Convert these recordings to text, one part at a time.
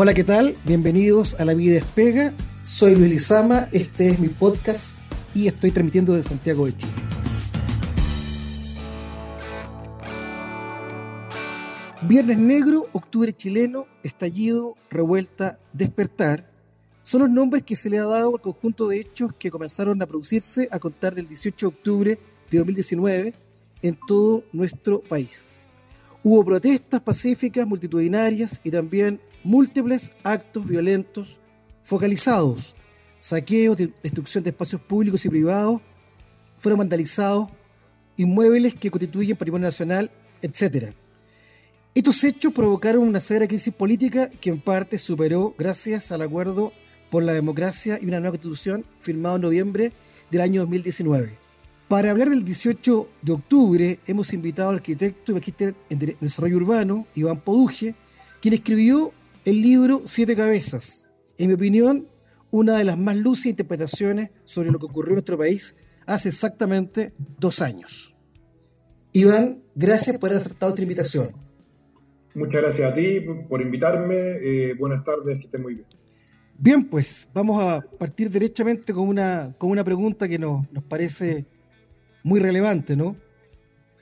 Hola, ¿qué tal? Bienvenidos a La Vida Despega. Soy Luis Lizama, este es mi podcast y estoy transmitiendo desde Santiago de Chile. Viernes Negro, Octubre Chileno, Estallido, Revuelta, Despertar son los nombres que se le ha dado al conjunto de hechos que comenzaron a producirse a contar del 18 de octubre de 2019 en todo nuestro país. Hubo protestas pacíficas, multitudinarias y también múltiples actos violentos focalizados, saqueos, destrucción de espacios públicos y privados, fueron vandalizados, inmuebles que constituyen patrimonio nacional, etc. Estos hechos provocaron una severa crisis política que en parte superó gracias al acuerdo por la democracia y una nueva constitución firmado en noviembre del año 2019. Para hablar del 18 de octubre hemos invitado al arquitecto y magíster en desarrollo urbano, Iván Poduje, quien escribió el libro Siete Cabezas. En mi opinión, una de las más lúcidas interpretaciones sobre lo que ocurrió en nuestro país hace exactamente dos años. Iván, gracias por haber aceptado esta invitación. Muchas gracias a ti por invitarme. Eh, buenas tardes, que estén muy bien. Bien, pues vamos a partir derechamente con una, con una pregunta que nos, nos parece muy relevante, ¿no?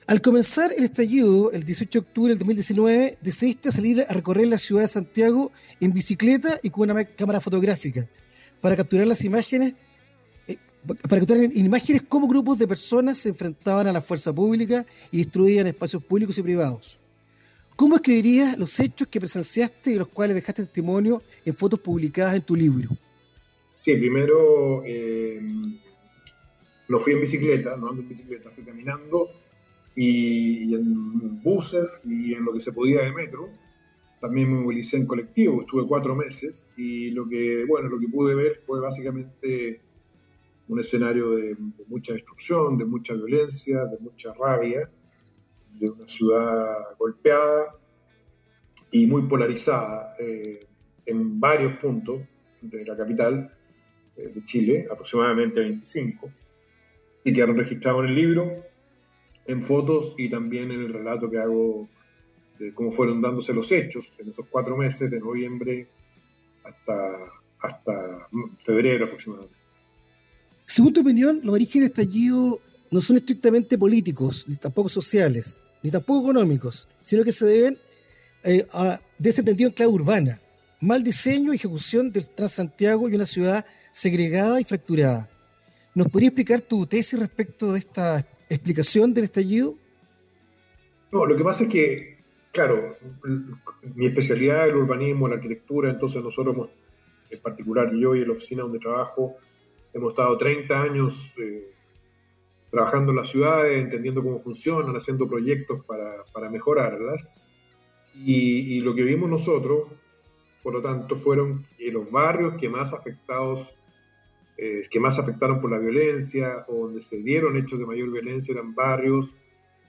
Al comenzar el estallido, el 18 de octubre del 2019, decidiste salir a recorrer la ciudad de Santiago en bicicleta y con una cámara fotográfica para capturar las imágenes, eh, para capturar en imágenes cómo grupos de personas se enfrentaban a la fuerza pública y destruían espacios públicos y privados. ¿Cómo escribirías los hechos que presenciaste y los cuales dejaste testimonio en fotos publicadas en tu libro? Sí, primero eh, no fui en bicicleta, no ando en bicicleta, fui caminando y, en buses y en lo que se podía de metro. También me movilicé en colectivo, estuve cuatro meses y lo que, bueno, lo que pude ver fue básicamente un escenario de, mucha destrucción, de mucha violencia, de mucha rabia, de una ciudad golpeada y muy polarizada eh, en varios puntos de la capital eh, de Chile, aproximadamente 25, y quedaron registrados en el libro en fotos y también en el relato que hago de cómo fueron dándose los hechos en esos cuatro meses de noviembre hasta, hasta febrero aproximadamente. Según tu opinión, los orígenes de estallido no son estrictamente políticos, ni tampoco sociales, ni tampoco económicos, sino que se deben eh, a desentendido en clave urbana, mal diseño y ejecución del Transantiago y una ciudad segregada y fracturada. ¿Nos podría explicar tu tesis respecto de esta explicación del estallido? No, lo que pasa es que, claro, mi especialidad es el urbanismo, la arquitectura, entonces nosotros, en particular yo y la oficina donde trabajo, hemos estado 30 años eh, trabajando en las ciudades, entendiendo cómo funcionan, haciendo proyectos para, para mejorarlas. Y, lo que vimos nosotros, por lo tanto, fueron los barrios que más afectados eh, que más afectaron por la violencia o donde se dieron hechos de mayor violencia eran barrios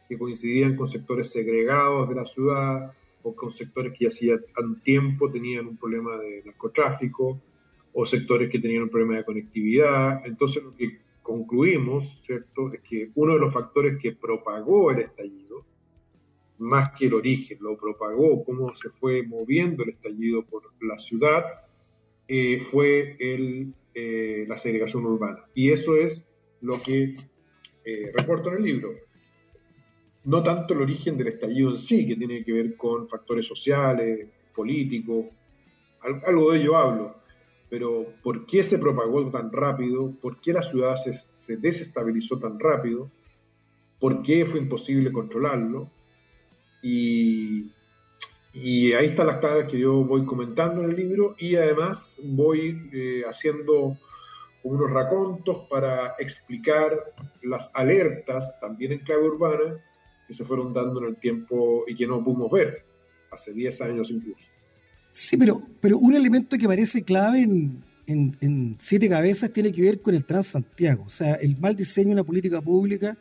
que coincidían con sectores segregados de la ciudad o con sectores que hacía un tiempo tenían un problema de narcotráfico o sectores que tenían un problema de conectividad. Entonces lo que concluimos, ¿cierto?, es que uno de los factores que propagó el estallido, más que el origen, lo propagó, cómo se fue moviendo el estallido por la ciudad, eh, fue el eh, la segregación urbana. Y eso es lo que eh, reporto en el libro. No tanto el origen del estallido en sí, que tiene que ver con factores sociales, políticos, algo de ello hablo, pero ¿por qué se propagó tan rápido? ¿Por qué la ciudad se, se desestabilizó tan rápido? ¿Por qué fue imposible controlarlo? Y, y ahí están las claves que yo voy comentando en el libro y además voy eh, haciendo unos racontos para explicar las alertas, también en clave urbana, que se fueron dando en el tiempo y que no pudimos ver, hace 10 años incluso. Sí, pero, pero un elemento que parece clave en, en, Siete Cabezas tiene que ver con el Transantiago, o sea, el mal diseño de una política pública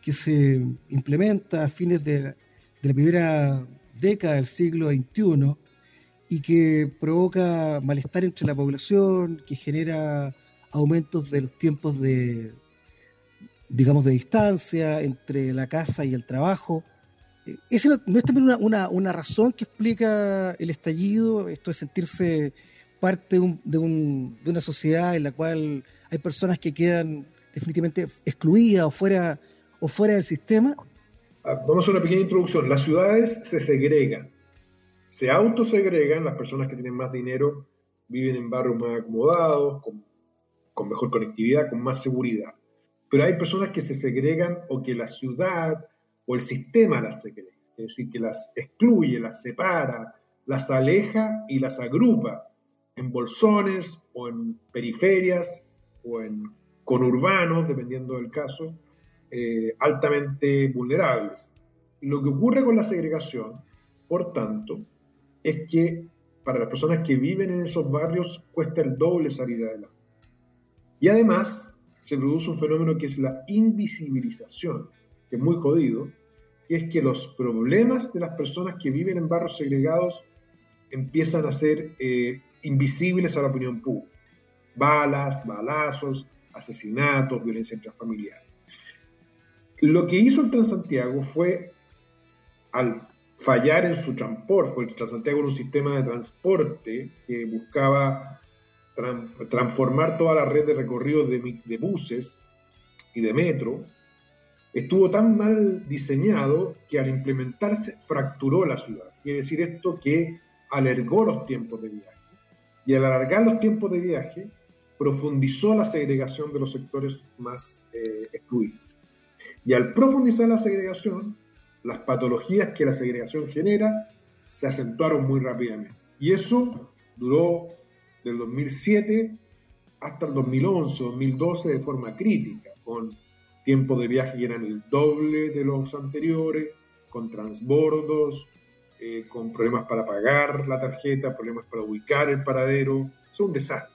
que se implementa a fines de, de la primera década del siglo XXI y que provoca malestar entre la población, que genera aumentos de los tiempos de, digamos, de distancia entre la casa y el trabajo, ¿Esa no, es también una, razón que explica el estallido? Esto de sentirse parte de, un, de, una sociedad en la cual hay personas que quedan definitivamente excluidas o fuera, o fuera del sistema. Ah, vamos a una pequeña introducción. Las ciudades se segregan, se autosegregan, las personas que tienen más dinero viven en barrios más acomodados, con, con mejor conectividad, con más seguridad. Pero hay personas que se segregan o que la ciudad o el sistema las segrega, es decir, que las excluye, las separa, las aleja y las agrupa en bolsones o en periferias o en conurbanos, dependiendo del caso, eh, altamente vulnerables. Lo que ocurre con la segregación, por tanto, es que para las personas que viven en esos barrios cuesta el doble salir adelante. Y además se produce un fenómeno que es la invisibilización que es muy jodido, que es que los problemas de las personas que viven en barrios segregados empiezan a ser eh, invisibles a la opinión pública. Balas, balazos, asesinatos, violencia intrafamiliar. Lo que hizo el Transantiago fue, al fallar en su transporte, el Transantiago era un sistema de transporte que buscaba transformar toda la red de recorridos de, de buses y de metro, estuvo tan mal diseñado que al implementarse fracturó la ciudad. Quiere decir esto que alargó los tiempos de viaje. Y al alargar los tiempos de viaje, profundizó la segregación de los sectores más eh, excluidos. Y al profundizar la segregación, las patologías que la segregación genera se acentuaron muy rápidamente. Y eso duró del 2007 hasta el 2011, 2012 de forma crítica, con tiempos de viaje que eran el doble de los anteriores, con transbordos, eh, con problemas para pagar la tarjeta, problemas para ubicar el paradero. Es un desastre.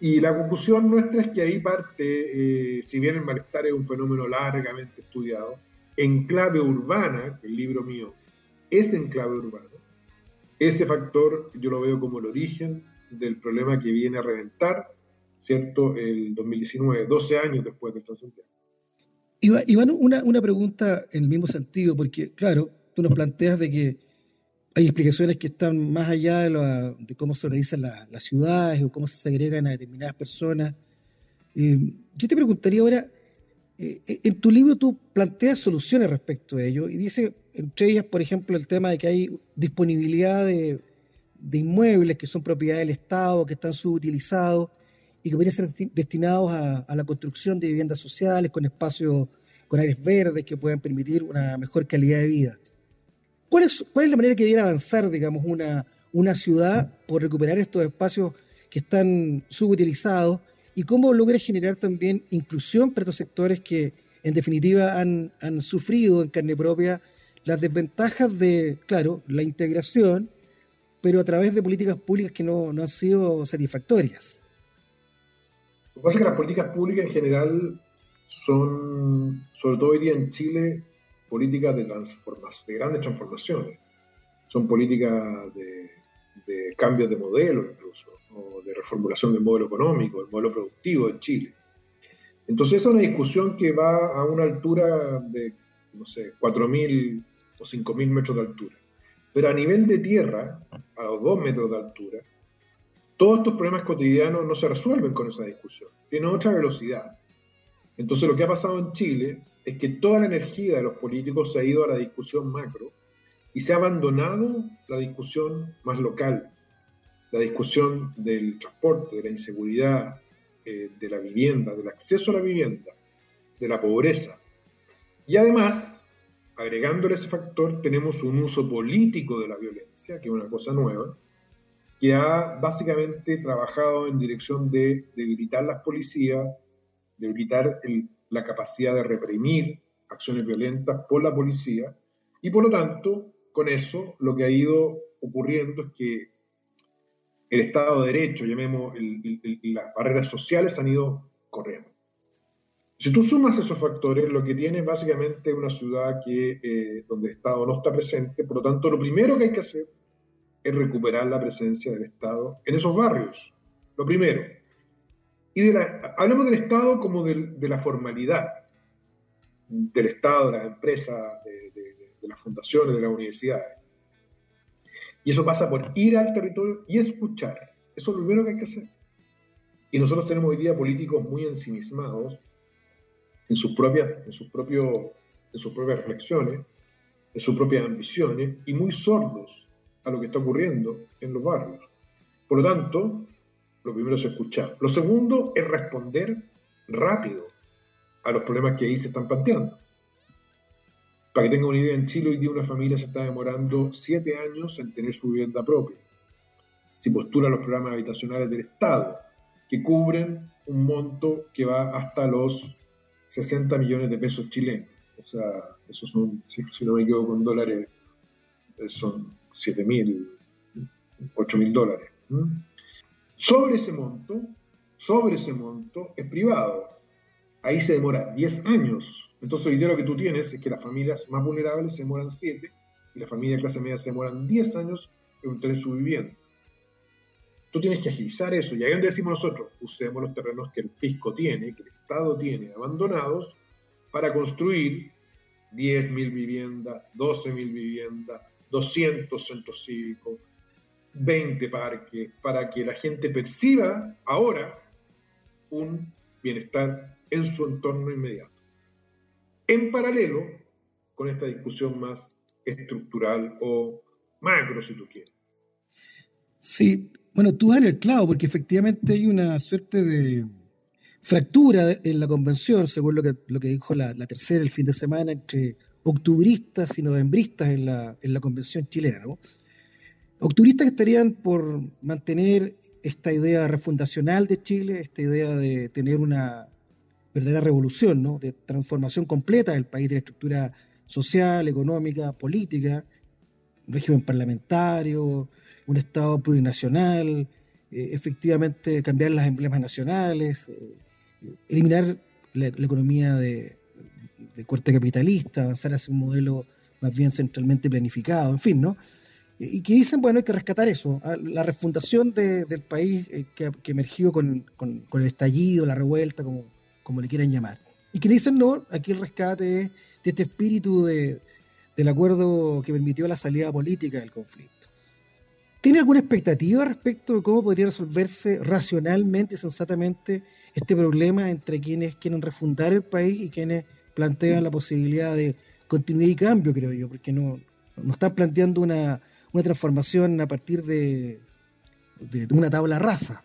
Y la conclusión nuestra es que ahí parte, eh, si bien el malestar es un fenómeno largamente estudiado, en clave urbana, el libro mío es en clave urbana, ese factor yo lo veo como el origen del problema que viene a reventar ¿cierto? El 2019, 12 años después del Transantiago. Iván, una, una pregunta en el mismo sentido, porque claro, tú nos planteas de que hay explicaciones que están más allá de, cómo se organizan las ciudades o cómo se segregan a determinadas personas. Eh, yo te preguntaría ahora, eh, en tu libro tú planteas soluciones respecto a ello y dice, entre ellas, por ejemplo, el tema de que hay disponibilidad de, de inmuebles que son propiedad del Estado, que están subutilizados, y que podrían ser destinados a, la construcción de viviendas sociales con espacios, con áreas verdes que puedan permitir una mejor calidad de vida. ¿Cuál es, cuál es la manera que debería avanzar, digamos, una, una ciudad por recuperar estos espacios que están subutilizados y cómo logra generar también inclusión para estos sectores que, en definitiva, han, han sufrido en carne propia las desventajas de, claro, la integración, pero a través de políticas públicas que no, no han sido satisfactorias. Lo que pasa es que las políticas públicas en general son, sobre todo hoy día en Chile, políticas de, de grandes transformaciones. Son políticas de, de cambios de modelo incluso, o de reformulación del modelo económico, del modelo productivo de Chile. Entonces es una discusión que va a una altura de, no sé, 4.000 o 5.000 metros de altura. Pero a nivel de tierra, a los 2 metros de altura, todos estos problemas cotidianos no se resuelven con esa discusión, tienen otra velocidad. Entonces lo que ha pasado en Chile es que toda la energía de los políticos se ha ido a la discusión macro y se ha abandonado la discusión más local, la discusión del transporte, de la inseguridad, eh, de la vivienda, del acceso a la vivienda, de la pobreza. Y además, agregándole ese factor, tenemos un uso político de la violencia, que es una cosa nueva, que ha básicamente trabajado en dirección de debilitar las policías, debilitar la capacidad de reprimir acciones violentas por la policía, y por lo tanto, con eso lo que ha ido ocurriendo es que el Estado de Derecho, llamemos las barreras sociales, han ido corriendo. Si tú sumas esos factores, lo que tienes básicamente es una ciudad que, eh, donde el Estado no está presente, por lo tanto, lo primero que hay que hacer es recuperar la presencia del Estado en esos barrios. Lo primero. Y de la, hablamos del Estado como de, la formalidad, del Estado, de las empresas, de, de las fundaciones, de las universidades. Y eso pasa por ir al territorio y escuchar. Eso es lo primero que hay que hacer. Y nosotros tenemos hoy día políticos muy ensimismados en sus propias, en sus propios, en sus propias reflexiones, en sus propias ambiciones y muy sordos a lo que está ocurriendo en los barrios. Por lo tanto, lo primero es escuchar. Lo segundo es responder rápido a los problemas que ahí se están planteando. Para que tengan una idea, en Chile hoy día una familia se está demorando siete años en tener su vivienda propia. Si postula los programas habitacionales del Estado, que cubren un monto que va hasta los 60 millones de pesos chilenos. O sea, esos son, si, no me equivoco, con dólares, eh, son 7 mil, 8 mil dólares. Sobre ese monto, sobre ese monto es privado. Ahí se demora 10 años. Entonces, hoy día lo que tú tienes es que las familias más vulnerables se demoran 7 y las familias de clase media se demoran 10 años en obtener su vivienda. Tú tienes que agilizar eso. Y ahí donde decimos nosotros, usemos los terrenos que el fisco tiene, que el Estado tiene abandonados, para construir 10.000 viviendas, 12.000 viviendas, 200 centros cívicos, 20 parques, para que la gente perciba ahora un bienestar en su entorno inmediato. En paralelo con esta discusión más estructural o macro, si tú quieres. Sí, bueno, tú en el clavo, porque efectivamente hay una suerte de fractura en la convención, según lo que, lo que dijo la, tercera el fin de semana, entre octubristas y novembristas en la, en la convención chilena, ¿no? Octubristas que estarían por mantener esta idea refundacional de Chile, esta idea de tener una verdadera revolución, ¿no? de transformación completa del país, de la estructura social, económica, política, un régimen parlamentario, un Estado plurinacional, eh, efectivamente cambiar las emblemas nacionales, eh, eliminar la, economía de, corte capitalista, avanzar hacia un modelo más bien centralmente planificado, en fin, ¿no? Y que dicen, bueno, hay que rescatar eso, ¿ah? la refundación del país eh, que, emergió con, el estallido, la revuelta, como, como le quieran llamar. Y que dicen, no, aquí el rescate es de este espíritu de, del acuerdo que permitió la salida política del conflicto. ¿Tiene alguna expectativa respecto de cómo podría resolverse racionalmente y sensatamente este problema entre quienes quieren refundar el país y quienes plantean la posibilidad de continuidad y cambio, creo yo? Porque no, no están planteando una, transformación a partir de, de, una tabla rasa.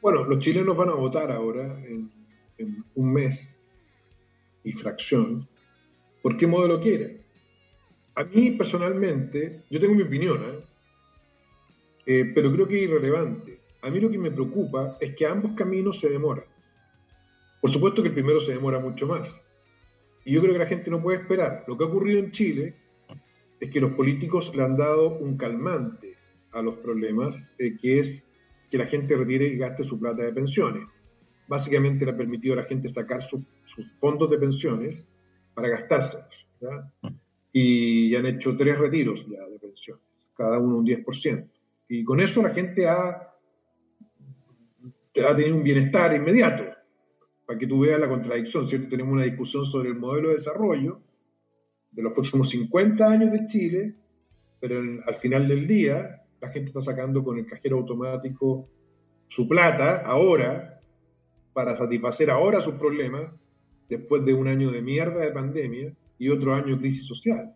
Bueno, los chilenos van a votar ahora en, un mes y fracción por qué modelo quieren. A mí personalmente, yo tengo mi opinión, ¿eh? Eh, pero creo que es irrelevante. A mí lo que me preocupa es que ambos caminos se demoran. Por supuesto que el primero se demora mucho más. Y yo creo que la gente no puede esperar. Lo que ha ocurrido en Chile es que los políticos le han dado un calmante a los problemas, eh, que es que la gente retire y gaste su plata de pensiones. Básicamente le ha permitido a la gente sacar sus fondos de pensiones para gastárselos. Y han hecho tres retiros ya de pensiones, cada uno un 10%. Y con eso la gente ha, ha tenido un bienestar inmediato. Para que tú veas la contradicción, ¿cierto? Tenemos una discusión sobre el modelo de desarrollo de los próximos 50 años de Chile, pero al final del día la gente está sacando con el cajero automático su plata ahora para satisfacer ahora sus problemas después de un año de mierda de pandemia y otro año de crisis social.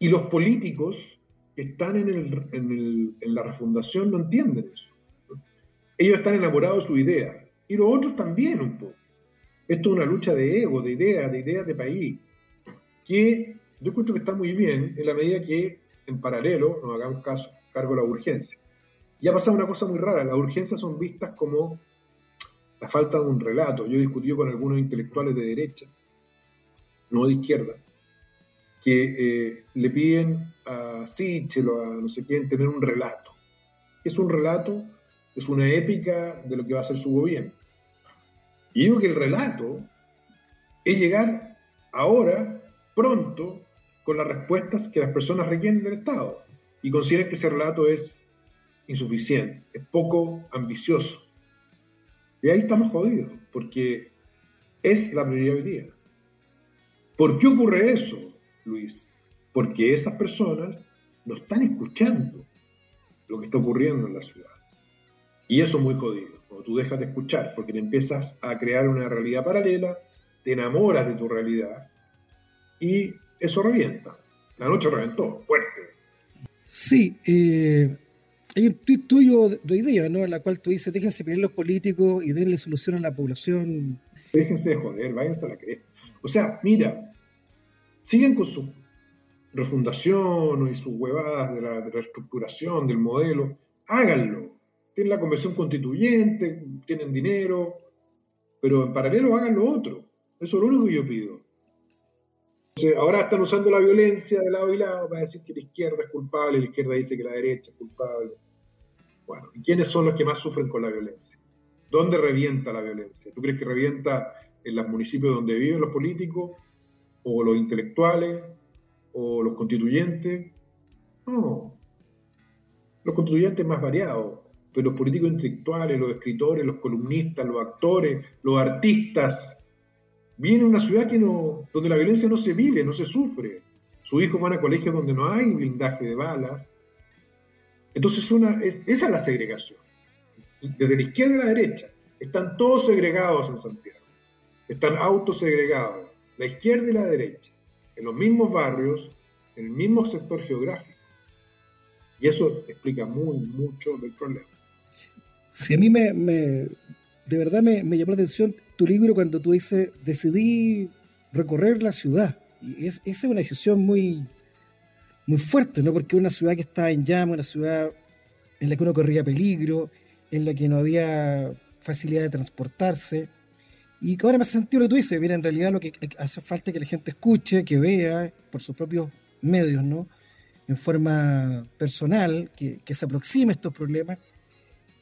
Y los políticos están en, el, en, la refundación no entienden eso. Ellos están enamorados de su idea. Y los otros también un poco. Esto es una lucha de ego, de ideas, de ideas de país, que yo encuentro que está muy bien en la medida que en paralelo nos hagamos caso, cargo de la urgencia. Y ha pasado una cosa muy rara, las urgencias son vistas como la falta de un relato. Yo he discutido con algunos intelectuales de derecha, no de izquierda, que eh, le piden a Sichel o a no sé quién tener un relato. Es un relato, es una épica de lo que va a ser su gobierno. Y digo que el relato es llegar ahora, pronto, con las respuestas que las personas requieren del Estado y consideren que ese relato es insuficiente, es poco ambicioso. Y ahí estamos jodidos, porque es la prioridad hoy. ¿Por qué ocurre eso? Luis, porque esas personas no están escuchando lo que está ocurriendo en la ciudad. Y eso es muy jodido, cuando tú dejas de escuchar, porque te empiezas a crear una realidad paralela, te enamoras de tu realidad y eso revienta. La noche reventó, fuerte. Sí, eh, hay un tuit tuyo de hoy día, ¿no? En la cual tú dices, déjense pelear los políticos y denle solución a la población. Déjense de joder, váyanse a la cresta. O sea, mira, siguen con su refundación y sus huevadas de la, reestructuración del modelo, háganlo. Tienen la convención constituyente, tienen dinero, pero en paralelo hagan lo otro. Eso es lo único que yo pido. Ahora están usando la violencia de lado y lado para decir que la izquierda es culpable, la izquierda dice que la derecha es culpable. Bueno, ¿y quiénes son los que más sufren con la violencia? ¿Dónde revienta la violencia? ¿Tú crees que revienta en los municipios donde viven los políticos o los intelectuales o los constituyentes. No. Los constituyentes más variados, pero los políticos intelectuales, los escritores, los columnistas, los actores, los artistas, vienen a una ciudad que no, donde la violencia no se vive, no se sufre. Sus hijos van a colegios donde no hay blindaje de balas. Entonces, esa es la segregación. Desde la izquierda a la derecha. Están todos segregados en Santiago. Están autosegregados. La izquierda y la derecha en los mismos barrios, en el mismo sector geográfico. Y eso explica muy, mucho del problema. Si a mí me, de verdad me, llamó la atención tu libro cuando tú dices, decidí recorrer la ciudad. Y es, esa es una decisión muy, muy fuerte, ¿no? Porque una ciudad que estaba en llama, una ciudad en la que uno corría peligro, en la que no había facilidad de transportarse, y que ahora me hace sentido lo que tú dices, mira, en realidad lo que hace falta es que la gente escuche, que vea por sus propios medios, ¿no? En forma personal, que, se aproxime a estos problemas.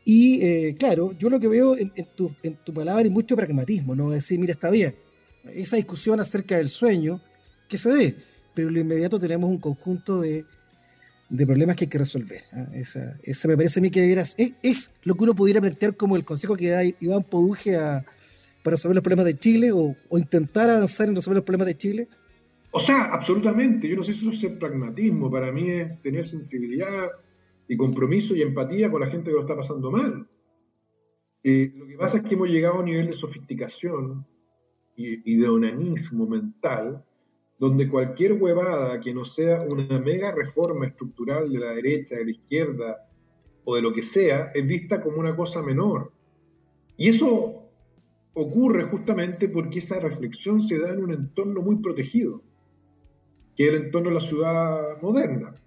Y eh, claro, yo lo que veo en, tu, en tu palabra es mucho pragmatismo, ¿no? Decir, mira, está bien, esa discusión acerca del sueño, que se dé, pero en lo inmediato tenemos un conjunto de, problemas que hay que resolver. ¿ah? Esa, me parece a mí que deberías, es, lo que uno pudiera plantear como el consejo que da Iván Poduje a, para resolver los problemas de Chile o, intentar avanzar en resolver los problemas de Chile? O sea, absolutamente. Yo no sé si eso es el pragmatismo. Para mí es tener sensibilidad y compromiso y empatía con la gente que lo está pasando mal. Eh, lo que pasa es que hemos llegado a un nivel de sofisticación y, de onanismo mental donde cualquier huevada que no sea una mega reforma estructural de la derecha, de la izquierda o de lo que sea, es vista como una cosa menor. Y eso ocurre justamente porque esa reflexión se da en un entorno muy protegido, que es el entorno de la ciudad moderna, de,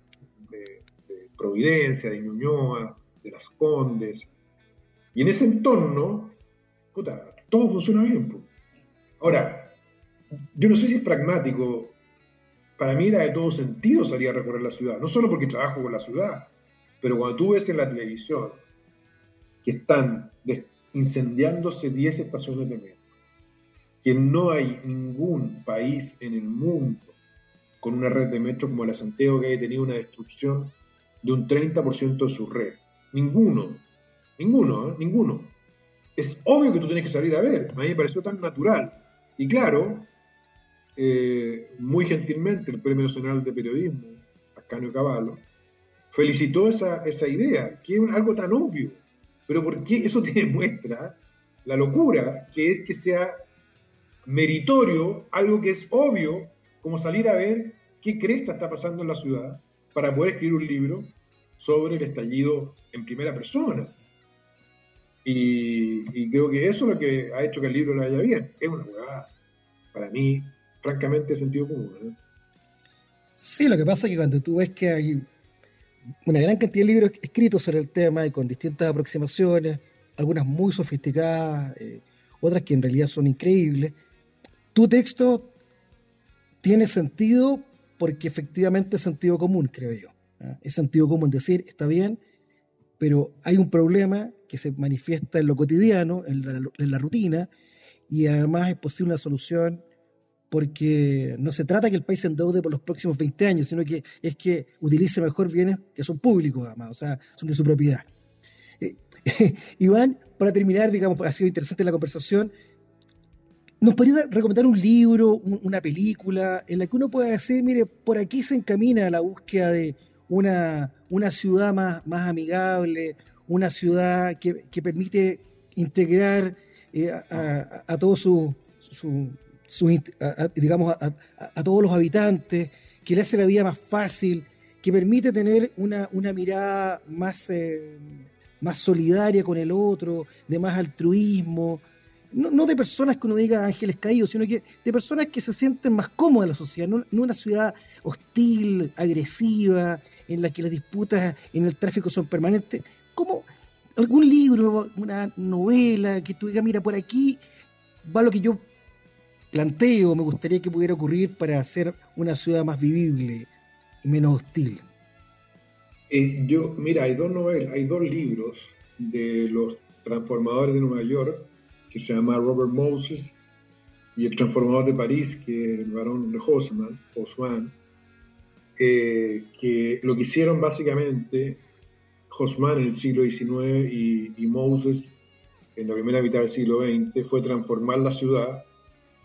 Providencia, de Ñuñoa, de Las Condes. Y en ese entorno, puta, todo funciona bien. Ahora, yo no sé si es pragmático, para mí era de todo sentido salir a recorrer la ciudad, no solo porque trabajo con la ciudad, pero cuando tú ves en la televisión que están incendiándose 10 estaciones de metro, que no hay ningún país en el mundo con una red de metro como la Santiago que haya tenido una destrucción de un 30% de su red. Ninguno, ninguno, ¿eh? ninguno. Es obvio que tú tienes que salir a ver, a mí me pareció tan natural. Y claro, eh, muy gentilmente el Premio Nacional de Periodismo, Ascanio Caballo, felicitó esa, esa idea, que es algo tan obvio pero porque eso te demuestra la locura que es que sea meritorio algo que es obvio, como salir a ver qué cresta está pasando en la ciudad para poder escribir un libro sobre el estallido en primera persona. Y, creo que eso es lo que ha hecho que el libro le vaya bien. Es una jugada, para mí, francamente, sentido común. Sí, lo que pasa es que cuando tú ves que hay una gran cantidad de libros escritos sobre el tema y con distintas aproximaciones, algunas muy sofisticadas, eh, otras que en realidad son increíbles. Tu texto tiene sentido porque efectivamente es sentido común, creo yo. ¿ah? Es sentido común decir, está bien, pero hay un problema que se manifiesta en lo cotidiano, en la, en la rutina, y además es posible una solución porque no se trata que el país endeude por los próximos 20 años, sino que es que utilice mejor bienes que son públicos, además, o sea, son de su propiedad. Eh, Iván, para terminar, digamos, ha sido interesante la conversación, ¿Nos podría recomendar un libro, una película en la que uno pueda decir, mire, por aquí se encamina la búsqueda de una, una ciudad más, más amigable, una ciudad que, permite integrar eh, a, todos digamos, a, todos los habitantes, que le hace la vida más fácil, que permite tener una, mirada más, eh, más solidaria con el otro, de más altruismo, no, de personas que uno diga ángeles caídos, sino que de personas que se sienten más cómodas en la sociedad, no, una ciudad hostil, agresiva, en la que las disputas en el tráfico son permanentes. ¿Cómo algún libro, una novela que tú digas, mira, por aquí va lo que yo planteo, me gustaría que pudiera ocurrir para hacer una ciudad más vivible y menos hostil? Eh, yo, mira, hay dos novelas, hay dos libros de los transformadores de Nueva York que se llama Robert Moses y el transformador de París, que es el varón de Haussmann eh, que lo que hicieron básicamente Haussmann en el siglo XIX y, Moses en la primera mitad del siglo XX fue transformar la ciudad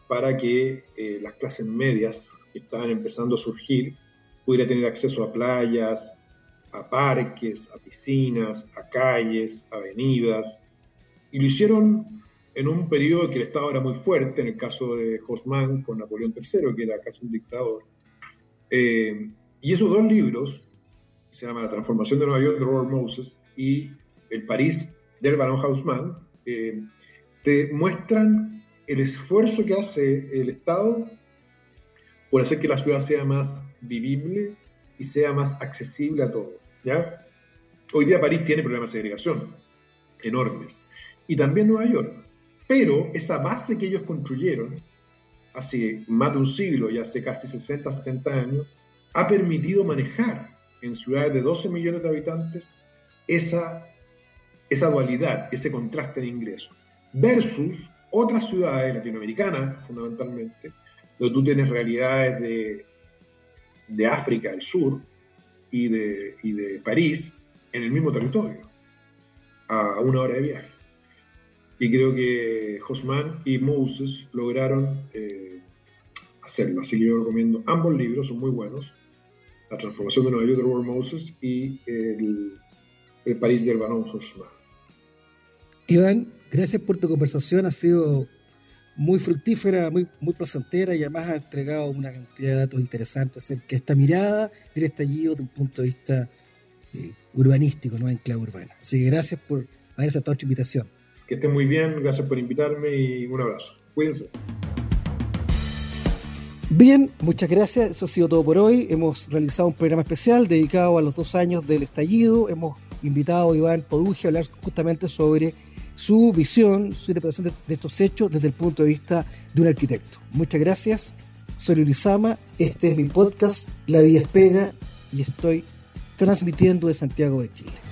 para que eh, las clases medias que estaban empezando a surgir pudieran tener acceso a playas, a parques, a piscinas, a calles, avenidas. Y lo hicieron en un periodo que el Estado era muy fuerte, en el caso de Haussmann con Napoleón III, que era casi un dictador. Eh, y esos dos libros, se llama La transformación de Nueva York de Robert Moses y El París del Baron Haussmann, eh, te muestran el esfuerzo que hace el Estado por hacer que la ciudad sea más vivible y sea más accesible a todos. ¿ya? Hoy día París tiene problemas de segregación enormes y también Nueva York. Pero esa base que ellos construyeron hace más de un siglo y hace casi 60, 70 años, ha permitido manejar en ciudades de 12 millones de habitantes esa, dualidad, ese contraste de ingresos, versus otras ciudades latinoamericanas, fundamentalmente, donde tú tienes realidades de, África, del sur, y y de París, en el mismo territorio, a una hora de viaje. Y creo que Hosman y Moses lograron eh, hacerlo. Así que yo recomiendo ambos libros, son muy buenos. La transformación de Nueva York de Robert Moses y el, el París del Barón Hosman. Iván, gracias por tu conversación. Ha sido muy fructífera, muy, muy placentera y además ha entregado una cantidad de datos interesantes acerca de esta mirada del estallido desde un punto de vista eh, urbanístico, no en clave urbana. Así que gracias por haber aceptado esta invitación. Que estén muy bien, gracias por invitarme y un abrazo. Cuídense. Bien, muchas gracias. Eso ha sido todo por hoy. Hemos realizado un programa especial dedicado a los dos años del estallido. Hemos invitado a Iván Poduje a hablar justamente sobre su visión, su interpretación de, estos hechos desde el punto de vista de un arquitecto. Muchas gracias. Soy Luisama. Este es mi podcast La Vida Espega y estoy transmitiendo de Santiago de Chile.